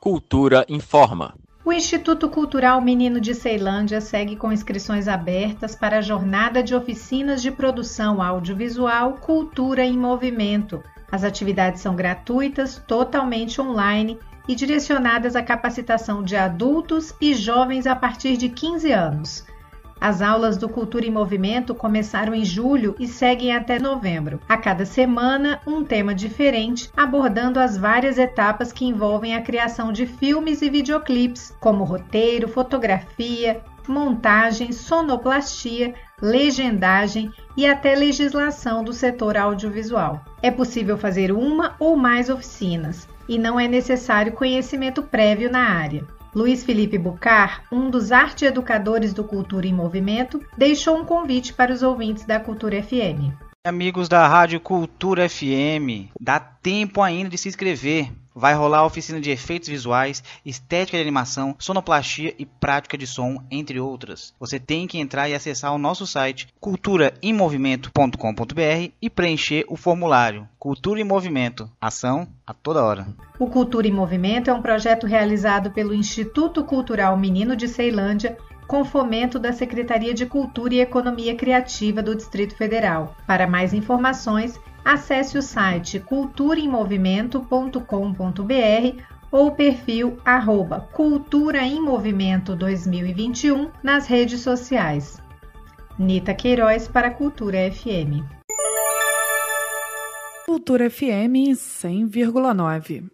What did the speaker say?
Cultura informa. O Instituto Cultural Menino de Ceilândia segue com inscrições abertas para a jornada de oficinas de produção audiovisual Cultura em Movimento. As atividades são gratuitas, totalmente online e direcionadas à capacitação de adultos e jovens a partir de 15 anos. As aulas do Cultura em Movimento começaram em julho e seguem até novembro. A cada semana, um tema diferente, abordando as várias etapas que envolvem a criação de filmes e videoclipes, como roteiro, fotografia, montagem, sonoplastia, legendagem e até legislação do setor audiovisual. É possível fazer uma ou mais oficinas e não é necessário conhecimento prévio na área. Luiz Felipe Bucar, um dos arte educadores do Cultura em Movimento, deixou um convite para os ouvintes da Cultura FM. Amigos da Rádio Cultura FM, dá tempo ainda de se inscrever. Vai rolar oficina de efeitos visuais, estética de animação, sonoplastia e prática de som, entre outras. Você tem que entrar e acessar o nosso site culturaemmovimento.com.br e preencher o formulário. Cultura em Movimento, ação a toda hora. O Cultura em Movimento é um projeto realizado pelo Instituto Cultural Menino de Ceilândia com fomento da Secretaria de Cultura e Economia Criativa do Distrito Federal. Para mais informações, acesse o site culturaemmovimento.com.br ou o perfil arroba Cultura em Movimento 2021 nas redes sociais. Nita Queiroz para Cultura FM. Cultura FM 100,9.